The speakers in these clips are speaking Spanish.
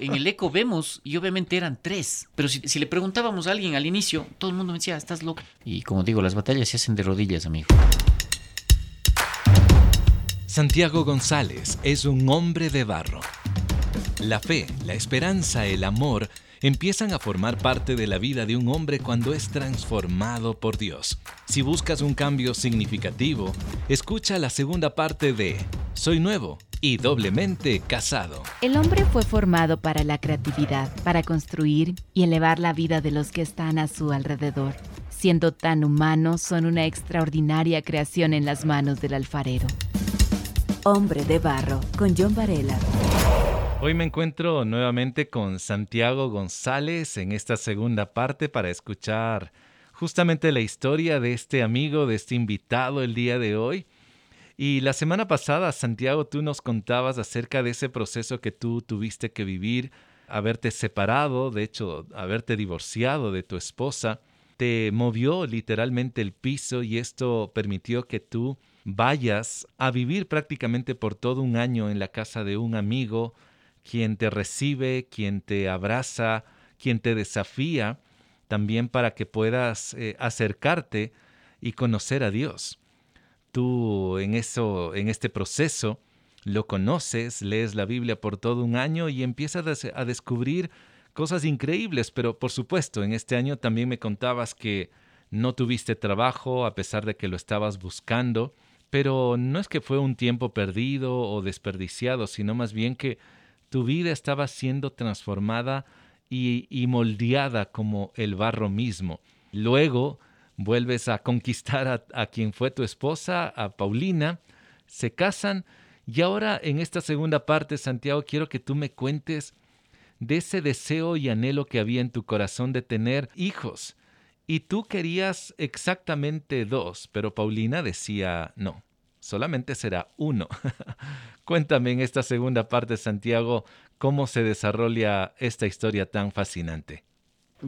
En el eco vemos, y obviamente eran tres. Pero si, le preguntábamos a alguien al inicio, todo el mundo me decía, estás loco. Y como digo, las batallas se hacen de rodillas, amigo. Santiago González es un hombre de barro. La fe, la esperanza, el amor empiezan a formar parte de la vida de un hombre cuando es transformado por Dios. Si buscas un cambio significativo, escucha la segunda parte de Soy nuevo y doblemente casado. El hombre fue formado para la creatividad, para construir y elevar la vida de los que están a su alrededor. Siendo tan humanos, son una extraordinaria creación en las manos del alfarero. Hombre de Barro, con John Varela. Hoy me encuentro nuevamente con Santiago González en esta segunda parte para escuchar justamente la historia de este amigo, de este invitado el día de hoy. Y la semana pasada, Santiago, tú nos contabas acerca de ese proceso que tú tuviste que vivir, haberte separado, de hecho, haberte divorciado de tu esposa, te movió literalmente el piso y esto permitió que tú vayas a vivir prácticamente por todo un año en la casa de un amigo, quien te recibe, quien te abraza, quien te desafía, también para que puedas eh, acercarte y conocer a Dios. Tú en eso, en este proceso, lo conoces, lees la Biblia por todo un año y empiezas a descubrir cosas increíbles, pero por supuesto, en este año también me contabas que no tuviste trabajo a pesar de que lo estabas buscando, pero no es que fue un tiempo perdido o desperdiciado, sino más bien que tu vida estaba siendo transformada y, moldeada como el barro mismo. Luego vuelves a conquistar a, a quien fue tu esposa, a Paulina, se casan y ahora en esta segunda parte, Santiago, quiero que tú me cuentes de ese deseo y anhelo que había en tu corazón de tener hijos. Y tú querías exactamente dos, pero Paulina decía no solamente será uno. Cuéntame en esta segunda parte, Santiago, cómo se desarrolla esta historia tan fascinante.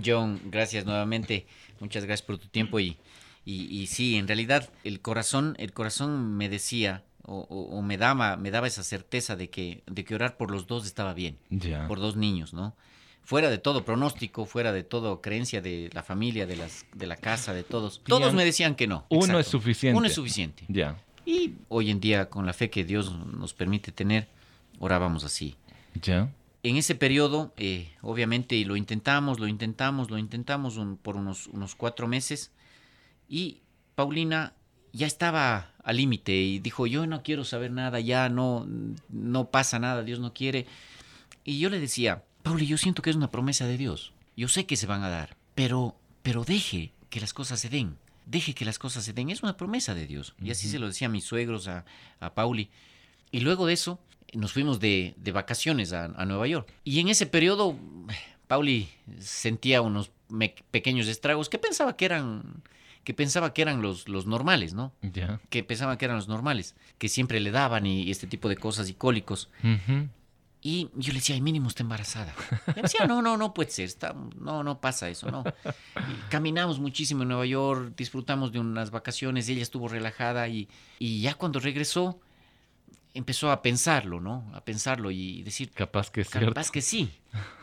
John, gracias nuevamente. Muchas gracias por tu tiempo y, y, sí, en realidad el corazón, el corazón me decía o, me daba, me daba esa certeza de que, de que orar por los dos estaba bien, por dos niños, ¿no? Fuera de todo pronóstico, fuera de todo creencia de la familia, de las, de la casa, de todos. Todos me decían que no. Uno es suficiente. Uno es suficiente. Ya. Y hoy en día, con la fe que Dios nos permite tener, orábamos así. Ya. En ese periodo, eh, obviamente, lo intentamos, lo intentamos, lo intentamos por unos, unos cuatro meses. Y Paulina ya estaba al límite y dijo, yo no quiero saber nada, ya no, no pasa nada, Dios no quiere. Y yo le decía, Pauli, yo siento que es una promesa de Dios. Yo sé que se van a dar, pero, pero deje que las cosas se den deje que las cosas se den. Es una promesa de Dios. Y así se lo decía a mis suegros, a, a Pauli. Y luego de eso, nos fuimos de, de vacaciones a, a, Nueva York. Y en ese periodo, Pauli sentía unos pequeños estragos que pensaba que eran que pensaba que eran los, los normales, ¿no? Que pensaba que eran los normales, que siempre le daban y, este tipo de cosas y cólicos. Y yo le decía, ay, mínimo está embarazada. Y me decía, no, no, no puede ser, está, no, no pasa eso, no. caminamos muchísimo en Nueva York, disfrutamos de unas vacaciones, ella estuvo relajada y, y ya cuando regresó empezó a pensarlo, ¿no? A pensarlo y decir... Capaz que sí. Capaz que sí,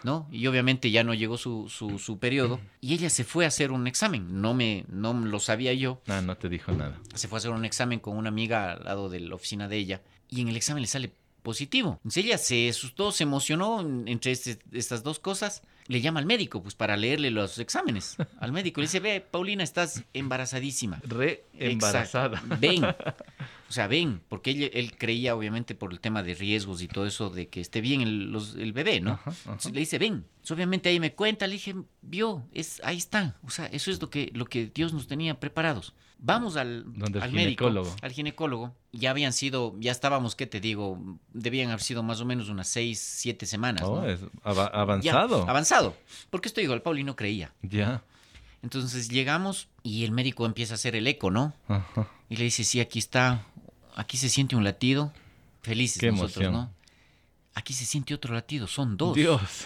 ¿no? Y obviamente ya no llegó su, su, su, periodo y ella se fue a hacer un examen, no me no lo sabía yo. Ah, no te dijo nada. Se fue a hacer un examen con una amiga al lado de la oficina de ella y en el examen le sale positivo. Entonces ella se asustó, se emocionó entre este, estas dos cosas. Le llama al médico, pues para leerle los exámenes. Al médico le dice, ve, Paulina, estás embarazadísima. Re embarazada. Ven. O sea, ven, porque él, él, creía, obviamente, por el tema de riesgos y todo eso, de que esté bien el, el bebé, ¿no? le dice, ven. obviamente ahí me cuenta, le dije, vio, es, ahí está. O sea, eso es lo que, lo que Dios nos tenía preparados. Vamos al, al médico, al ginecólogo. Ya habían sido, ya estábamos, ¿qué te digo? Debían haber sido más o menos unas seis, siete semanas. Oh, es avanzado. avanzado. Porque esto digo, el Pauli no creía. Ya. Entonces llegamos y el médico empieza a hacer el eco, ¿no? Y le dice, sí, aquí está, aquí se siente un latido. Felices nosotros, ¿no? Aquí se siente otro latido, son dos. Dios.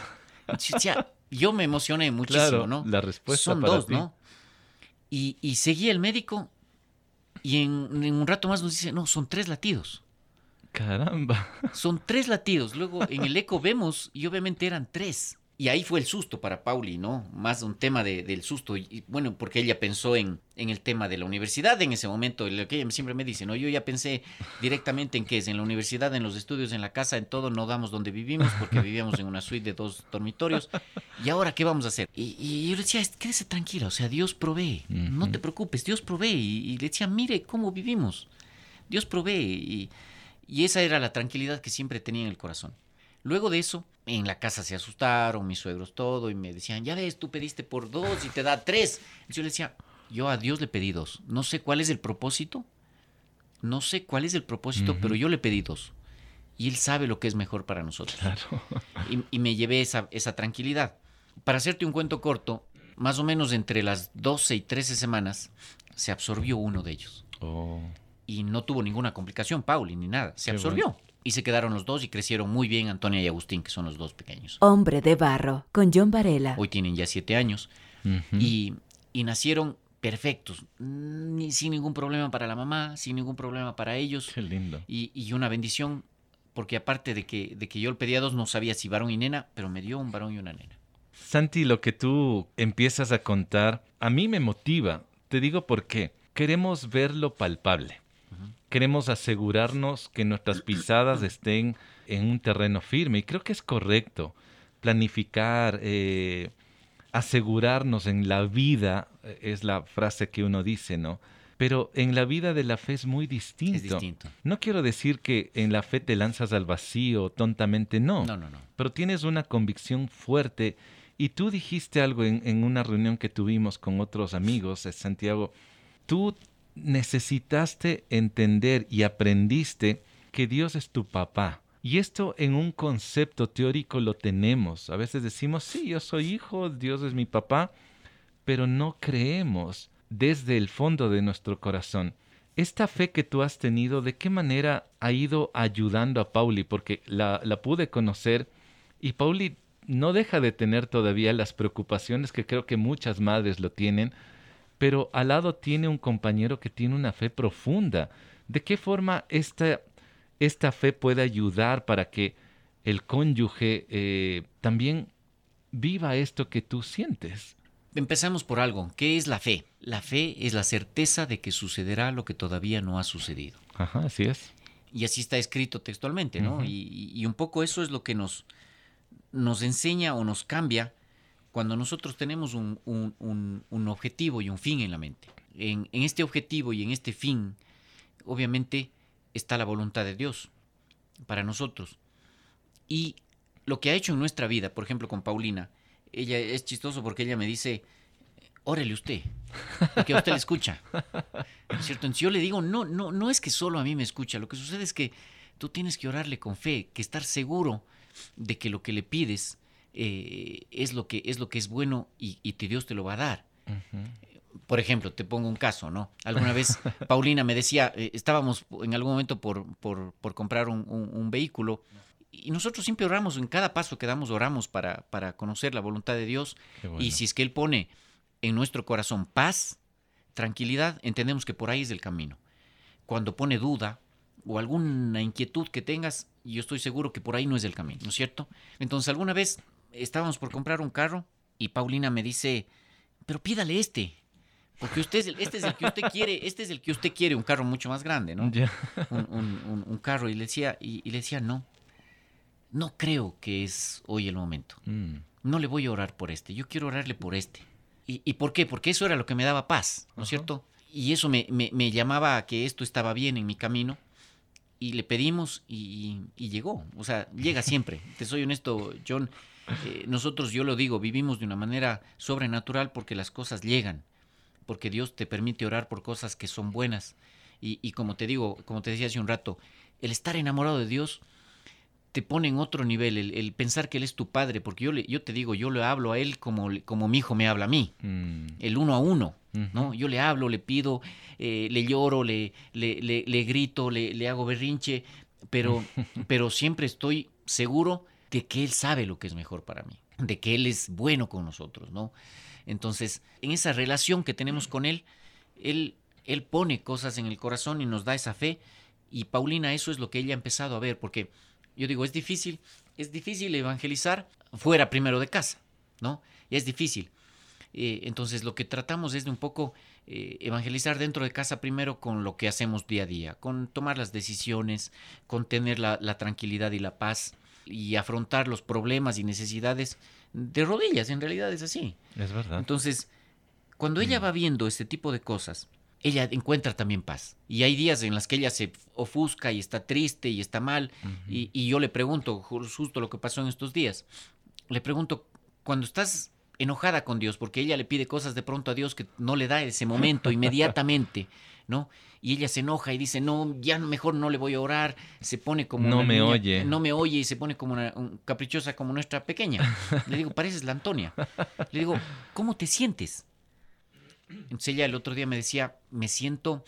yo me emocioné muchísimo, ¿no? La respuesta son dos, ¿no? Y, y seguía el médico y en, un rato más nos dice, no, son tres latidos. Caramba. Son tres latidos. Luego en el eco vemos y obviamente eran tres. Y ahí fue el susto para Pauli, ¿no? Más un tema de, del susto. Y, bueno, porque ella pensó en, en, el tema de la universidad en ese momento. Lo que ella siempre me dice, ¿no? Yo ya pensé directamente en qué es, en la universidad, en los estudios, en la casa, en todo. No damos donde vivimos porque vivíamos en una suite de dos dormitorios. ¿Y ahora qué vamos a hacer? Y, y yo le decía, quédese tranquila, o sea, Dios provee. Uh -huh. No te preocupes, Dios provee. Y, y, le decía, mire cómo vivimos. Dios provee. Y, y esa era la tranquilidad que siempre tenía en el corazón. Luego de eso, en la casa se asustaron, mis suegros todo, y me decían, ya ves, tú pediste por dos y te da tres. Y yo le decía, yo a Dios le pedí dos. No sé cuál es el propósito, no sé cuál es el propósito, uh -huh. pero yo le pedí dos. Y Él sabe lo que es mejor para nosotros. Claro. Y, y, me llevé esa, esa tranquilidad. Para hacerte un cuento corto, más o menos entre las 12 y 13 semanas, se absorbió uno de ellos. Oh. Y no tuvo ninguna complicación, Pauli, ni nada. Se Qué absorbió. Bueno. Y se quedaron los dos y crecieron muy bien Antonia y Agustín, que son los dos pequeños. Hombre de barro, con John Varela. Hoy tienen ya siete años uh -huh. y, y, nacieron perfectos, ni, sin ningún problema para la mamá, sin ningún problema para ellos. Qué lindo. Y, y, una bendición, porque aparte de que, de que yo le pedía dos, no sabía si varón y nena, pero me dio un varón y una nena. Santi, lo que tú empiezas a contar, a mí me motiva. Te digo por qué. Queremos ver lo palpable. Queremos asegurarnos que nuestras pisadas estén en un terreno firme y creo que es correcto planificar, eh, asegurarnos en la vida, eh, es la frase que uno dice, ¿no? Pero en la vida de la fe es muy distinto. Es distinto. No quiero decir que en la fe te lanzas al vacío tontamente, no. No, no, no. Pero tienes una convicción fuerte y tú dijiste algo en, en una reunión que tuvimos con otros amigos, eh, Santiago, tú necesitaste entender y aprendiste que Dios es tu papá. Y esto en un concepto teórico lo tenemos. A veces decimos, sí, yo soy hijo, Dios es mi papá, pero no creemos desde el fondo de nuestro corazón. Esta fe que tú has tenido, ¿de qué manera ha ido ayudando a Pauli? Porque la, la pude conocer y Pauli no deja de tener todavía las preocupaciones que creo que muchas madres lo tienen, pero al lado tiene un compañero que tiene una fe profunda. ¿De qué forma esta, esta fe puede ayudar para que el cónyuge eh, también viva esto que tú sientes? Empezamos por algo. ¿Qué es la fe? La fe es la certeza de que sucederá lo que todavía no ha sucedido. Ajá, así es. Y así está escrito textualmente, ¿no? Uh -huh. y, y, un poco eso es lo que nos, nos enseña o nos cambia cuando nosotros tenemos un, un, un, un, objetivo y un fin en la mente. En, en, este objetivo y en este fin, obviamente, está la voluntad de Dios para nosotros. Y lo que ha hecho en nuestra vida, por ejemplo, con Paulina, ella es chistoso porque ella me dice, órele usted, a usted le escucha. ¿Cierto? Entonces yo le digo, no, no, no es que solo a mí me escucha, lo que sucede es que tú tienes que orarle con fe, que estar seguro de que lo que le pides eh, es, lo que, es lo que es bueno y, y Dios te lo va a dar. Uh -huh. Por ejemplo, te pongo un caso, ¿no? Alguna vez Paulina me decía, eh, estábamos en algún momento por, por, por comprar un, un, un, vehículo y nosotros siempre oramos, en cada paso que damos oramos para, para conocer la voluntad de Dios bueno. y si es que Él pone en nuestro corazón paz, tranquilidad, entendemos que por ahí es el camino. Cuando pone duda o alguna inquietud que tengas, yo estoy seguro que por ahí no es el camino, ¿no es cierto? Entonces alguna vez estábamos por comprar un carro y Paulina me dice, pero pídale este, porque usted es el, este es el que usted quiere, este es el que usted quiere, un carro mucho más grande, ¿no? Yeah. Un, un, un, un, carro y le decía y, y, le decía no, no creo que es hoy el momento. Mm. No le voy a orar por este, yo quiero orarle por este. ¿Y, y por qué? Porque eso era lo que me daba paz, ¿no es uh -huh. cierto? Y eso me, me, me, llamaba a que esto estaba bien en mi camino y le pedimos y, y llegó. O sea, llega siempre. Te soy honesto, John. Eh, nosotros, yo lo digo, vivimos de una manera sobrenatural porque las cosas llegan, porque Dios te permite orar por cosas que son buenas. Y, y como te digo, como te decía hace un rato, el estar enamorado de Dios te pone en otro nivel, el, el, pensar que Él es tu padre, porque yo, le, yo te digo, yo le hablo a Él como, como mi hijo me habla a mí, mm. el uno a uno. ¿no? Yo le hablo, le pido, eh, le lloro, le, le, le, grito, le, le, hago berrinche, pero, pero siempre estoy seguro de que Él sabe lo que es mejor para mí, de que Él es bueno con nosotros, ¿no? Entonces, en esa relación que tenemos con Él, Él, él pone cosas en el corazón y nos da esa fe, Y Paulina, eso es lo que ella ha empezado a ver, porque yo digo, es difícil, es difícil evangelizar fuera primero de casa, ¿no? Y es difícil. Eh, entonces lo que tratamos es de un poco eh, evangelizar dentro de casa primero con lo que hacemos día a día, con tomar las decisiones, con tener la, la tranquilidad y la paz y afrontar los problemas y necesidades de rodillas, en realidad es así. Es verdad. Entonces, cuando ella va viendo este tipo de cosas, ella encuentra también paz. Y hay días en los que ella se ofusca y está triste y está mal. y, y, yo le pregunto, justo lo que pasó en estos días, le pregunto, cuando estás enojada con Dios, porque ella le pide cosas de pronto a Dios que no le da ese momento, inmediatamente, ¿no? Y ella se enoja y dice, no, ya mejor no le voy a orar, se pone como... No me oye. No me oye y se pone como una un, caprichosa como nuestra pequeña. Le digo, pareces la Antonia. Le digo, ¿cómo te sientes? Entonces ella el otro día me decía, me siento,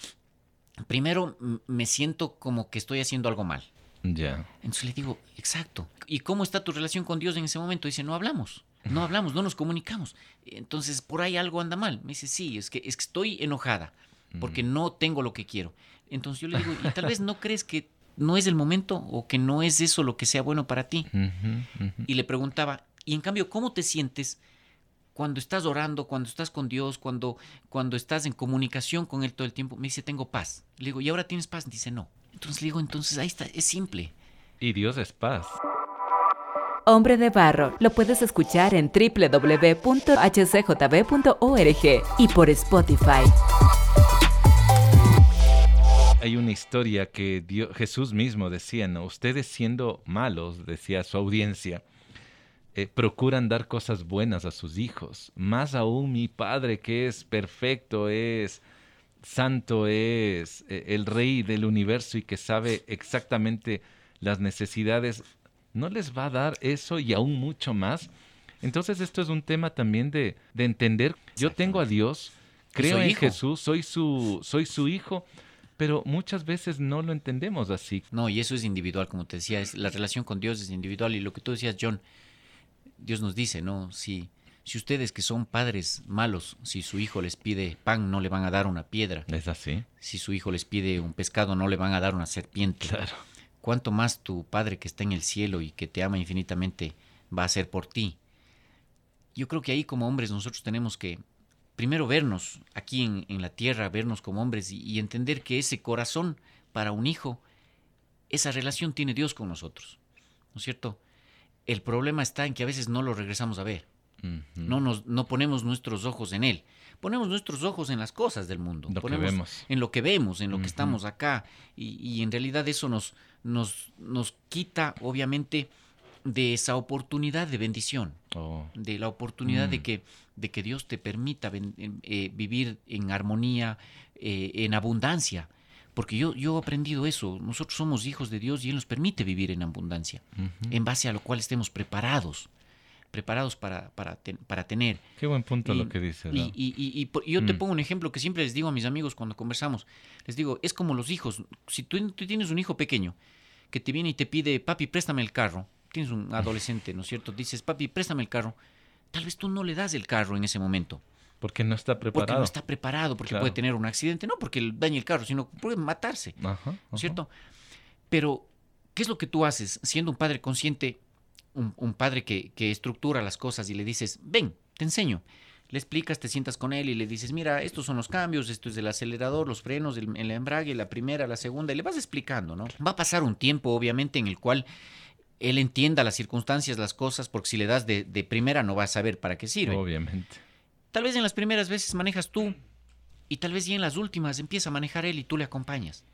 primero me siento como que estoy haciendo algo mal. Ya. Entonces le digo, exacto. ¿Y cómo está tu relación con Dios en ese momento? Dice, no hablamos. No hablamos, no nos comunicamos. Entonces, por ahí algo anda mal. Me dice, sí, es que, es que estoy enojada porque no tengo lo que quiero. Entonces yo le digo, y tal vez no crees que no es el momento o que no es eso lo que sea bueno para ti. Uh -huh, uh -huh. Y le preguntaba, y en cambio, ¿cómo te sientes cuando estás orando, cuando estás con Dios, cuando, cuando estás en comunicación con Él todo el tiempo? Me dice, tengo paz. Le digo, ¿y ahora tienes paz? Dice, no. Entonces le digo, entonces ahí está, es simple. Y Dios es paz. Hombre de Barro lo puedes escuchar en www.hcjb.org y por Spotify. Hay una historia que Dios, Jesús mismo decía, ¿no? Ustedes siendo malos, decía su audiencia, eh, procuran dar cosas buenas a sus hijos. Más aún mi Padre que es perfecto, es santo, es eh, el rey del universo y que sabe exactamente las necesidades no les va a dar eso y aún mucho más. Entonces esto es un tema también de, de entender, yo tengo a Dios, creo en hijo. Jesús, soy su, soy su hijo, pero muchas veces no lo entendemos así. No, y eso es individual, como te decía, es, la relación con Dios es individual y lo que tú decías, John, Dios nos dice, ¿no? Si, si ustedes que son padres malos, si su hijo les pide pan, no le van a dar una piedra. ¿Es así? Si su hijo les pide un pescado, no le van a dar una serpiente. Claro cuánto más tu Padre que está en el cielo y que te ama infinitamente va a hacer por ti. Yo creo que ahí como hombres nosotros tenemos que primero vernos aquí en, en la tierra, vernos como hombres y, y, entender que ese corazón para un hijo, esa relación tiene Dios con nosotros. ¿No es cierto? El problema está en que a veces no lo regresamos a ver. No, nos, no ponemos nuestros ojos en Él. Ponemos nuestros ojos en las cosas del mundo. Lo ponemos que vemos. En lo que vemos, en lo Uh que estamos acá. Y, y en realidad eso nos, nos, nos quita, obviamente, de esa oportunidad de bendición, oh. de la oportunidad Mm. de, que, de que Dios te permita eh, vivir en armonía, eh, en abundancia. Porque yo, yo he aprendido eso, nosotros somos hijos de Dios y Él nos permite vivir en abundancia, en base a lo cual estemos preparados, preparados para, para, ten- para tener. Qué buen punto Y- lo que dices. Y, ¿no? y- y- yo te Mm. pongo un ejemplo que siempre les digo a mis amigos cuando conversamos. Les digo, es como los hijos. Si tú, tú tienes un hijo pequeño que te viene y te pide, papi, préstame el carro. Tienes un adolescente, ¿no es cierto? Dices, papi, préstame el carro. Tal vez tú no le das el carro en ese momento. Porque no está Porque preparado. no está preparado, porque Claro. puede tener un accidente. No porque dañe el carro, sino puede matarse. Ajá, ¿no ajá. es cierto? Pero, ¿qué es lo que tú haces siendo un padre consciente, un, un padre que, que estructura las cosas y le dices, ven, te enseño? Le explicas, te sientas con él y le dices, mira, estos son los cambios, esto es el acelerador, los frenos, el, el embrague, la primera, la segunda, y le vas explicando, ¿no? Va a pasar un tiempo, obviamente, en el cual él entienda las circunstancias, las cosas, porque si le das de, de primera no va a saber para qué sirve. Obviamente. Tal vez en las primeras veces manejas tú y tal vez ya en las últimas empieza a manejar él y tú le acompañas.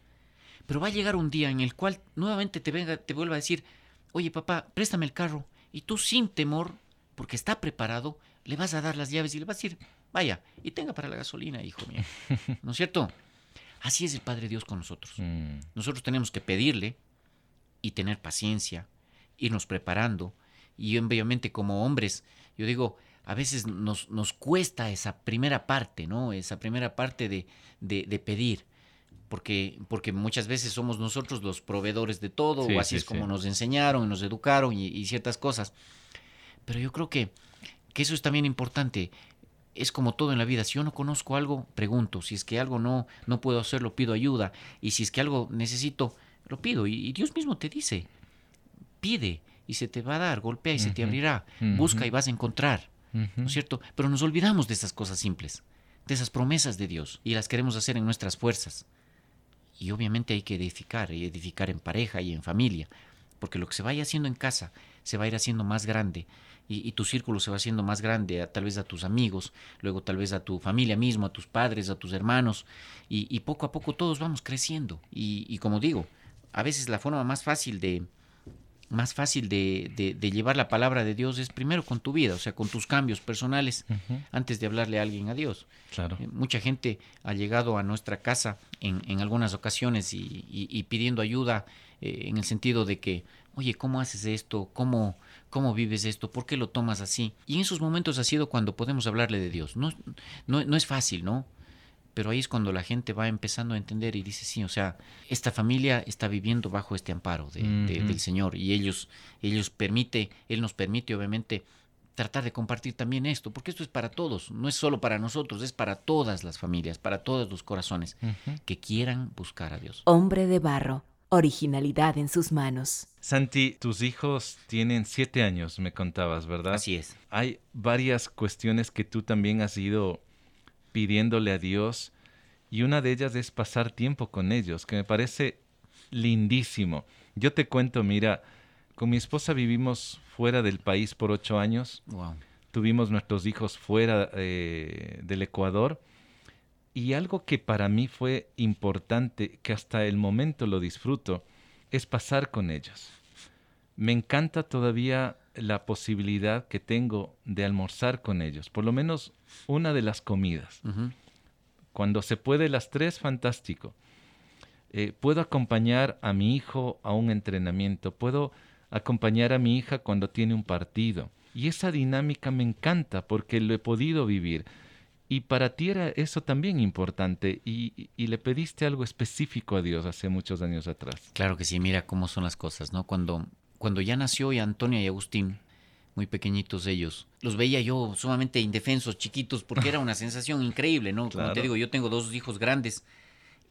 Pero va a llegar un día en el cual nuevamente te, venga, te vuelva a decir, oye papá, préstame el carro. Y tú sin temor, porque está preparado, le vas a dar las llaves y le vas a decir, vaya, y tenga para la gasolina, hijo mío. ¿No es cierto? Así es el Padre Dios con nosotros. Mm. Nosotros tenemos que pedirle y tener paciencia, irnos preparando. Y obviamente como hombres, yo digo, a veces nos, nos cuesta esa primera parte, ¿no? Esa primera parte de, de, de pedir. Porque, porque muchas veces somos nosotros los proveedores de todo, Sí, o así sí, es como sí. nos enseñaron, nos educaron y, y ciertas cosas. Pero yo creo que, que eso es también importante. es como todo en la vida. Si yo no conozco algo, pregunto. Si es que algo no, no puedo hacerlo, pido ayuda. Y si es que algo necesito, lo pido. Y, Dios mismo te dice, pide y se te va a dar, golpea y se te abrirá. Busca y vas a encontrar. ¿No es cierto? Pero nos olvidamos de esas cosas simples, de esas promesas de Dios. Y las queremos hacer en nuestras fuerzas. Y obviamente hay que edificar, y edificar en pareja y en familia. Porque lo que se vaya haciendo en casa se va a ir haciendo más grande y, tu círculo se va haciendo más grande, tal vez a tus amigos, luego tal vez a tu familia mismo, a tus padres, a tus hermanos, y, poco a poco todos vamos creciendo. Y, como digo, a veces la forma más fácil de, más fácil de, llevar la palabra de Dios es primero con tu vida, o sea, con tus cambios personales, antes de hablarle a alguien a Dios. Claro. Eh, mucha gente ha llegado a nuestra casa en, en algunas ocasiones y, pidiendo ayuda eh, en el sentido de que, oye, ¿cómo haces esto? ¿Cómo, ¿Cómo vives esto? ¿Por qué lo tomas así? Y en esos momentos ha sido cuando podemos hablarle de Dios. No, no, es fácil, ¿no? Pero ahí es cuando la gente va empezando a entender y dice, sí, o sea, esta familia está viviendo bajo este amparo del Señor y ellos, ellos permite, Él nos permite obviamente tratar de compartir también esto, porque esto es para todos, no es solo para nosotros, es para todas las familias, para todos los corazones que quieran buscar a Dios. Hombre de barro originalidad en sus manos. Santi, tus hijos tienen siete años, me contabas, ¿verdad? Así es. Hay varias cuestiones que tú también has ido pidiéndole a Dios y una de ellas es pasar tiempo con ellos, que me parece lindísimo. Yo te cuento, mira, con mi esposa vivimos fuera del país por ocho años. Wow. Tuvimos nuestros hijos fuera eh, del Ecuador y algo que para mí fue importante, que hasta el momento lo disfruto, es pasar con ellos. Me encanta todavía la posibilidad que tengo de almorzar con ellos, por lo menos una de las comidas. Cuando se puede las tres, fantástico. Eh, puedo acompañar a mi hijo a un entrenamiento, puedo acompañar a mi hija cuando tiene un partido. Y esa dinámica me encanta porque lo he podido vivir. Y para ti era eso también importante y, le pediste algo específico a Dios hace muchos años atrás. Claro que sí, mira cómo son las cosas, ¿no? Cuando, cuando ya nació y Antonia y Agustín, muy pequeñitos ellos, los veía yo sumamente indefensos, chiquitos, porque era una sensación increíble, ¿no? Como te digo, yo tengo dos hijos grandes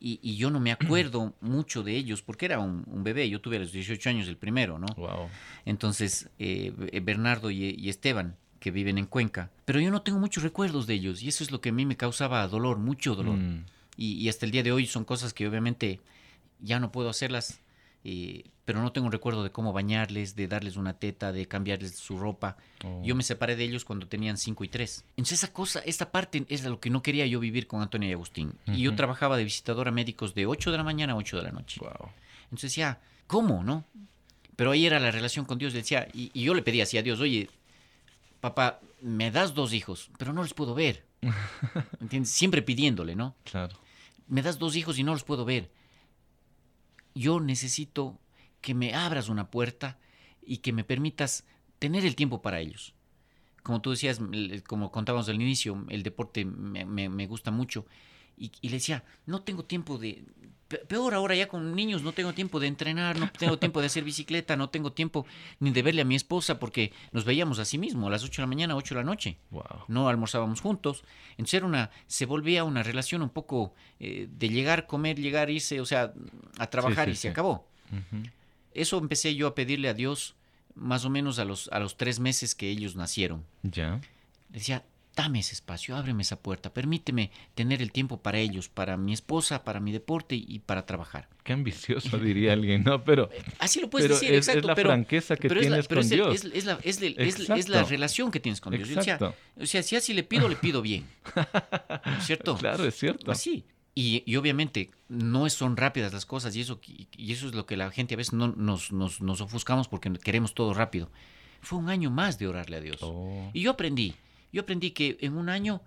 y, yo no me acuerdo mucho de ellos porque era un, bebé, yo tuve a los 18 años el primero, ¿no? Wow. Entonces, eh, Bernardo y Esteban que viven en Cuenca, pero yo no tengo muchos recuerdos de ellos y eso es lo que a mí me causaba dolor, mucho dolor. Mm. Y, hasta el día de hoy son cosas que obviamente ya no puedo hacerlas, eh, pero no tengo recuerdo de cómo bañarles, de darles una teta, de cambiarles su ropa. Oh. Yo me separé de ellos cuando tenían 5 y 3. Entonces esa cosa, esta parte es lo que no quería yo vivir con Antonio y Agustín. Y yo trabajaba de visitador a médicos de 8 de la mañana a 8 de la noche. Entonces decía, ¿cómo, no? Pero ahí era la relación con Dios. Decía, y, y yo le pedía así a Dios, oye, papá, me das dos hijos, pero no los puedo ver. ¿Entiendes? Siempre pidiéndole, ¿no? Claro. Me das dos hijos y no los puedo ver. Yo necesito que me abras una puerta y que me permitas tener el tiempo para ellos. Como tú decías, como contábamos al inicio, el deporte me, gusta mucho. Y, y, le decía, no tengo tiempo de, Peor ahora ya con niños, no tengo tiempo de entrenar, no tengo tiempo de hacer bicicleta, no tengo tiempo ni de verle a mi esposa porque nos veíamos así mismo, a las 8 de la mañana, 8 de la noche. No almorzábamos juntos. Entonces era una, se volvía una relación un poco eh, de llegar, comer, llegar, irse, o sea, a trabajar y se acabó. Eso empecé yo a pedirle a Dios más o menos a los, a los tres meses que ellos nacieron. Ya. Decía, dame ese espacio, ábreme esa puerta, permíteme tener el tiempo para ellos, para mi esposa, para mi deporte y para trabación. Qué ambicioso diría alguien, ¿no? Pero así lo puedes decir, exacto. Es la franqueza que tienes con Dios. Es, la, es, la, relación que tienes con Dios. O sea, o sea, si así le pido, le pido bien. ¿Cierto? Claro, es cierto. Así. Y, y, obviamente no son rápidas las cosas y eso, y eso es lo que la gente a veces no, nos, nos, nos ofuscamos porque queremos todo rápido. Fue un año más de orarle a Dios. Oh. Y yo aprendí yo aprendí que en un año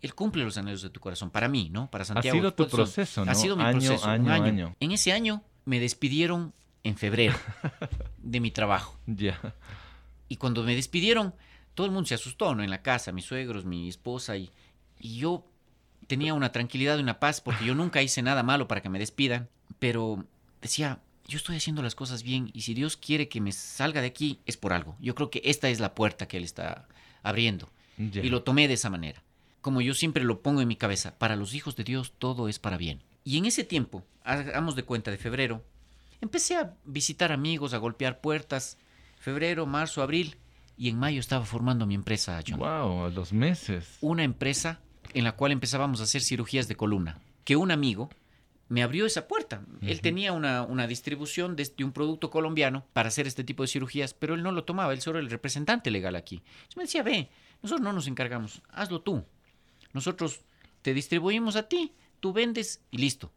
Él cumple los anhelos de tu corazón. Para mí, ¿no? Para Santiago. Ha sido tu proceso, ¿no? Ha sido mi proceso. un año. En ese año me despidieron en febrero de mi trabajo. Ya. Y cuando me despidieron, todo el mundo se asustó, ¿no? En la casa, mis suegros, mi esposa y, y yo tenía una tranquilidad y una paz porque yo nunca hice nada malo para que me despidan, pero decía, yo estoy haciendo las cosas bien y si Dios quiere que me salga de aquí es por algo. Yo creo que esta es la puerta que Él está abriendo. Y lo tomé de esa manera. como yo siempre lo pongo en mi cabeza, para los hijos de Dios todo es para bien. Y en ese tiempo, hagamos de cuenta de febrero, empecé a visitar amigos, a golpear puertas, febrero, marzo, abril, y en mayo estaba formando mi empresa, John. Wow, a los meses. Una empresa en la cual empezábamos a hacer cirugías de columna, que un amigo me abrió esa puerta. Él tenía una, una distribución de, un producto colombiano para hacer este tipo de cirugías, pero él no lo tomaba, él solo era el representante legal aquí. Yo me decía, ve, nosotros no nos encargamos, hazlo tú. Nosotros te distribuimos a ti, tú vendes y listo.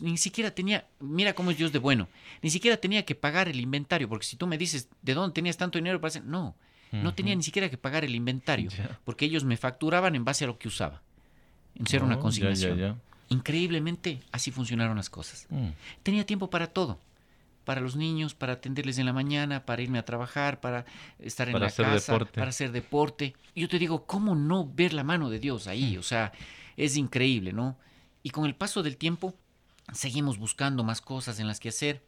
Ni siquiera tenía, mira cómo es Dios de bueno, ni siquiera tenía que pagar el inventario, porque si tú me dices de dónde tenías tanto dinero para hacer, no, no tenía ni siquiera que pagar el inventario, porque ellos me facturaban en base a lo que usaba. En ser una oh, consignación. Increíblemente, así funcionaron las cosas. Mm. Tenía tiempo para todo. Para los niños, para atenderles en la mañana, para irme a trabajar, para estar en la casa, para hacer deporte. Yo te digo, ¿cómo no ver la mano de Dios ahí? Mm. O sea, es increíble, ¿no? Y con el paso del tiempo, seguimos buscando más cosas en las que hacer.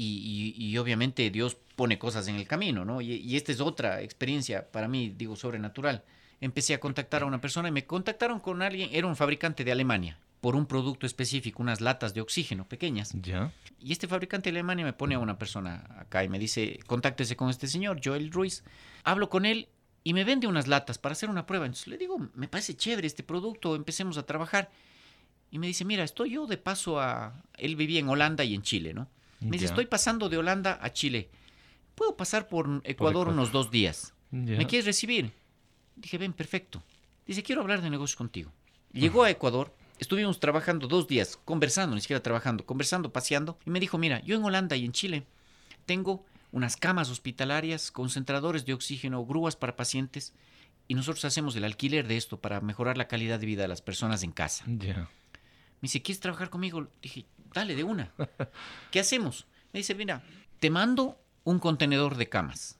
Y, obviamente Dios pone cosas en el camino, ¿no? Y, y, esta es otra experiencia para mí, digo, sobrenatural. Empecé a contactar a una persona y me contactaron con alguien, era un fabricante de Alemania por un producto específico, unas latas de oxígeno pequeñas. Ya. Y este fabricante de Alemania me pone a una persona acá y me dice, contáctese con este señor, Joel Ruiz. Hablo con él y me vende unas latas para hacer una prueba. Entonces le digo, me parece chévere este producto, empecemos a trabajar. Y me dice, mira, estoy yo de paso a... Él vivía en Holanda y en Chile, ¿no? Me dice, estoy pasando de Holanda a Chile. ¿Puedo pasar por Ecuador, unos dos días? ¿Me quieres recibir? Dije, ven, perfecto. Dice, quiero hablar de negocios contigo. Llegó a Ecuador, Estuvimos trabajando dos días, conversando, ni siquiera trabajando, conversando, paseando. Y me dijo, mira, yo en Holanda y en Chile tengo unas camas hospitalarias, concentradores de oxígeno, grúas para pacientes. Y nosotros hacemos el alquiler de esto para mejorar la calidad de vida de las personas en casa. Me dice, ¿quieres trabajar conmigo? Dije, dale, de una. ¿Qué hacemos? Me dice, mira, te mando un contenedor de camas.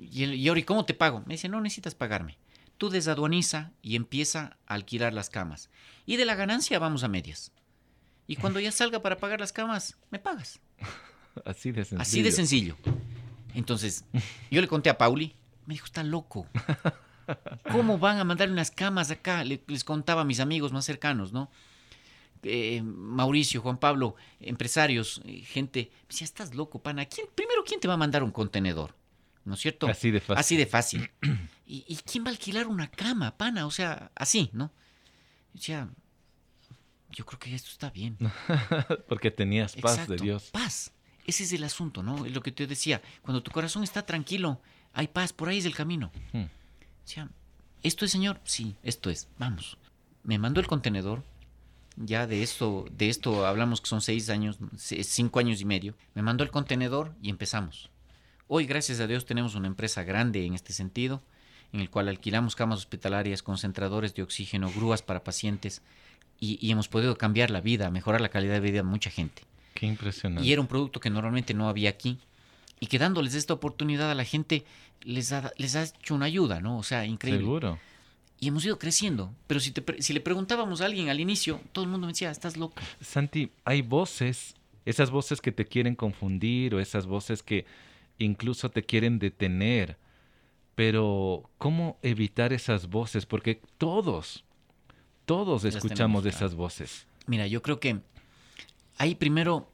Y, y ahora, ¿y cómo te pago? Me dice, no necesitas pagarme tú desaduaniza y empieza a alquilar las camas. Y de la ganancia vamos a medias. Y cuando ya salga para pagar las camas, me pagas. Así de sencillo. Así de sencillo. Entonces, yo le conté a Pauli, me dijo, está loco. ¿Cómo van a mandar unas camas acá? Les contaba a mis amigos más cercanos, ¿no? Eh, Mauricio, Juan Pablo, empresarios, eh, gente. Me decía, estás loco, pana. ¿Quién, primero, ¿quién te va a mandar un contenedor? ¿No es cierto? Así de fácil. Así de fácil. ¿Y, quién va a alquilar una cama, pana? O sea, así, ¿no? O sea, yo creo que esto está bien. Porque tenías paz de Dios. Paz. Ese es el asunto, ¿no? Es lo que te decía. Cuando tu corazón está tranquilo, hay paz, por ahí es el camino. Hmm. O sea, ¿esto es, Señor? Sí, esto es. Vamos. Me mandó el contenedor. Ya de esto, de esto hablamos que son seis años, cinco años y medio. Me mandó el contenedor y empezamos. Hoy, gracias a Dios, tenemos una empresa grande en este sentido, en el cual alquilamos camas hospitalarias, concentradores de oxígeno, grúas para pacientes y, hemos podido cambiar la vida, mejorar la calidad de vida de mucha gente. Qué impresionante. Y era un producto que normalmente no había aquí y que dándoles esta oportunidad a la gente les ha, les ha hecho una ayuda, ¿no? O sea, increíble. Seguro. Y hemos ido creciendo. Pero si, si le preguntábamos a alguien al inicio, todo el mundo me decía, estás loco. Santi, hay voces, esas voces que te quieren confundir o esas voces que incluso te quieren detener. Pero, ¿cómo evitar esas voces? Porque todos, todos escuchamos esas voces. Mira, yo creo que ahí primero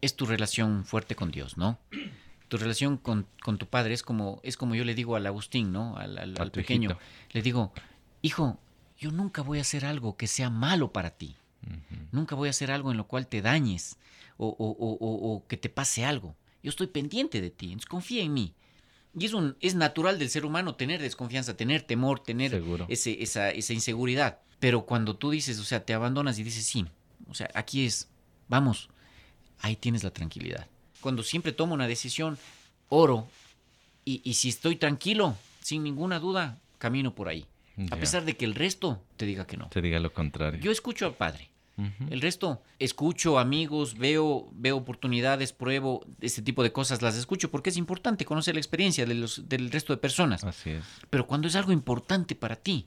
es tu relación fuerte con Dios, ¿no? Tu relación con, tu padre es como, es como yo le digo al Agustín, ¿no? Al, pequeño. Le digo, hijo, yo nunca voy a hacer algo que sea malo para ti. Nunca voy a hacer algo en lo cual te dañes o, o que te pase algo. Yo estoy pendiente de ti, entonces confía en mí. Y es, un, es natural del ser humano tener desconfianza, tener temor, tener ese, esa, esa inseguridad. Pero cuando tú dices, o sea, te abandonas y dices, sí, o sea, aquí es, vamos, ahí tienes la tranquilidad. Cuando siempre tomo una decisión, oro, y, y si estoy tranquilo, sin ninguna duda, camino por ahí. A pesar de que el resto te diga que no. Te diga lo contrario. Yo escucho al Padre. El resto, escucho amigos, veo, veo oportunidades, pruebo este tipo de cosas, las escucho porque es importante conocer la experiencia de los, del resto de personas. Así es. Pero cuando es algo importante para ti,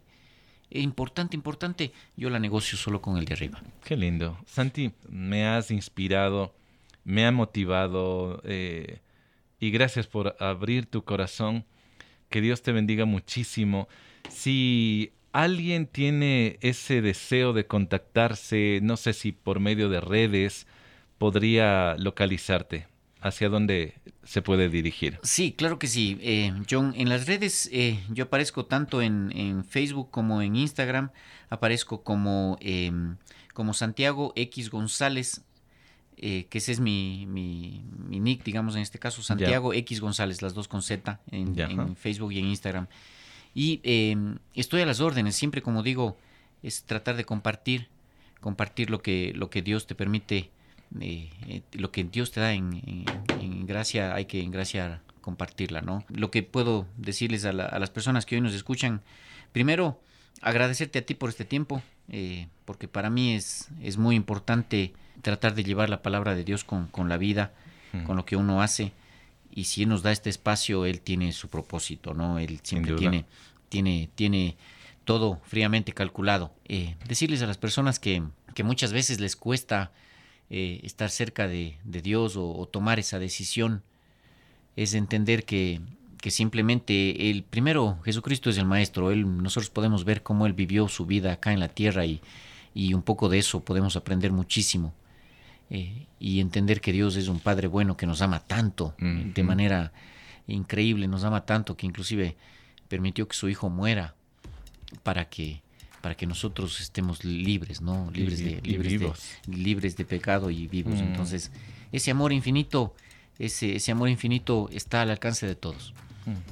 importante, importante, yo la negocio solo con el de arriba. Qué lindo. Santi, me has inspirado, me ha motivado eh, y gracias por abrir tu corazón. Que Dios te bendiga muchísimo. Si alguien tiene ese deseo de contactarse, no sé si por medio de redes, podría localizarte? ¿Hacia dónde se puede dirigir? Sí, claro que sí. Eh, John, en las redes eh, yo aparezco tanto en, Facebook como en Instagram. Aparezco como, em, como Santiago X González, eh, que ese es mi, mi, nick, digamos en este caso, Santiago X González, las dos con Z, en, Facebook y en Instagram. Y em, estoy a las órdenes, siempre como digo, es tratar de compartir, compartir lo que, lo que Dios te permite eh, eh, lo que Dios te da en, gracia, hay que en gracia compartirla, ¿no? Lo que puedo decirles a, las personas que hoy nos escuchan, primero, agradecerte a ti por este tiempo, eh, porque para mí es, es muy importante tratar de llevar la palabra de Dios con, la vida, con lo que uno hace, y si Él nos da este espacio, Él tiene su propósito, ¿no? Él siempre tiene, tiene, tiene todo fríamente calculado. decirles a las personas que, que muchas veces les cuesta eh, estar cerca de, Dios o, tomar esa decisión es entender que, simplemente el primero Jesucristo es el maestro, él, nosotros podemos ver cómo él vivió su vida acá en la tierra y, un poco de eso podemos aprender muchísimo eh, y entender que Dios es un Padre bueno que nos ama tanto de manera increíble, nos ama tanto que inclusive permitió que su hijo muera para que para que nosotros estemos libres, ¿no? Libres de, libres de, libres de pecado y vivos. Mm. Entonces, ese amor infinito, ese, ese amor infinito está al alcance de todos.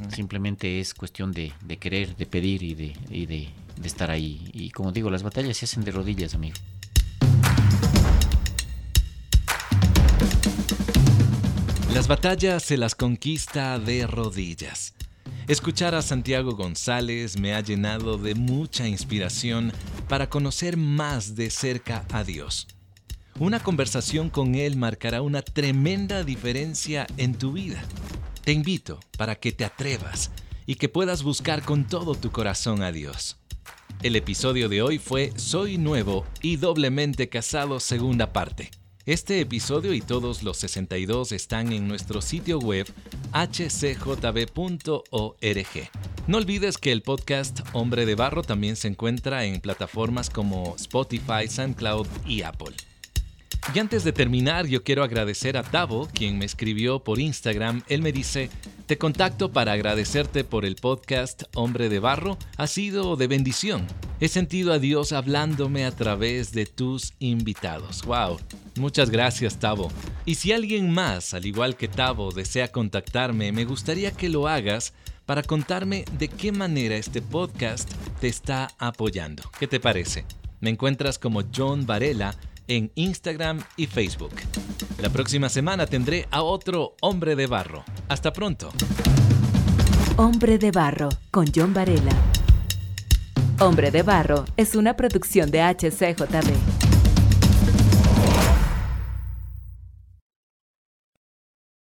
Simplemente es cuestión de, de, querer, de pedir y, de, y de, de estar ahí. Y como digo, las batallas se hacen de rodillas, amigo. Las batallas se las conquista de rodillas. Escuchar a Santiago González me ha llenado de mucha inspiración para conocer más de cerca a Dios. Una conversación con Él marcará una tremenda diferencia en tu vida. Te invito para que te atrevas y que puedas buscar con todo tu corazón a Dios. El episodio de hoy fue Soy nuevo y doblemente casado segunda parte. Este episodio y todos los 62 están en nuestro sitio web hcjb.org. No olvides que el podcast Hombre de Barro también se encuentra en plataformas como Spotify, SoundCloud y Apple. Y antes de terminar, yo quiero agradecer a Tavo, quien me escribió por Instagram. Él me dice, te contacto para agradecerte por el podcast Hombre de Barro. Ha sido de bendición. He sentido a Dios hablándome a través de tus invitados. ¡Wow! Muchas gracias, Tavo. Y si alguien más, al igual que Tavo, desea contactarme, me gustaría que lo hagas para contarme de qué manera este podcast te está apoyando. ¿Qué te parece? Me encuentras como John Varela en Instagram y Facebook. La próxima semana tendré a otro hombre de barro. Hasta pronto. Hombre de barro con John Varela. Hombre de barro es una producción de HCJB.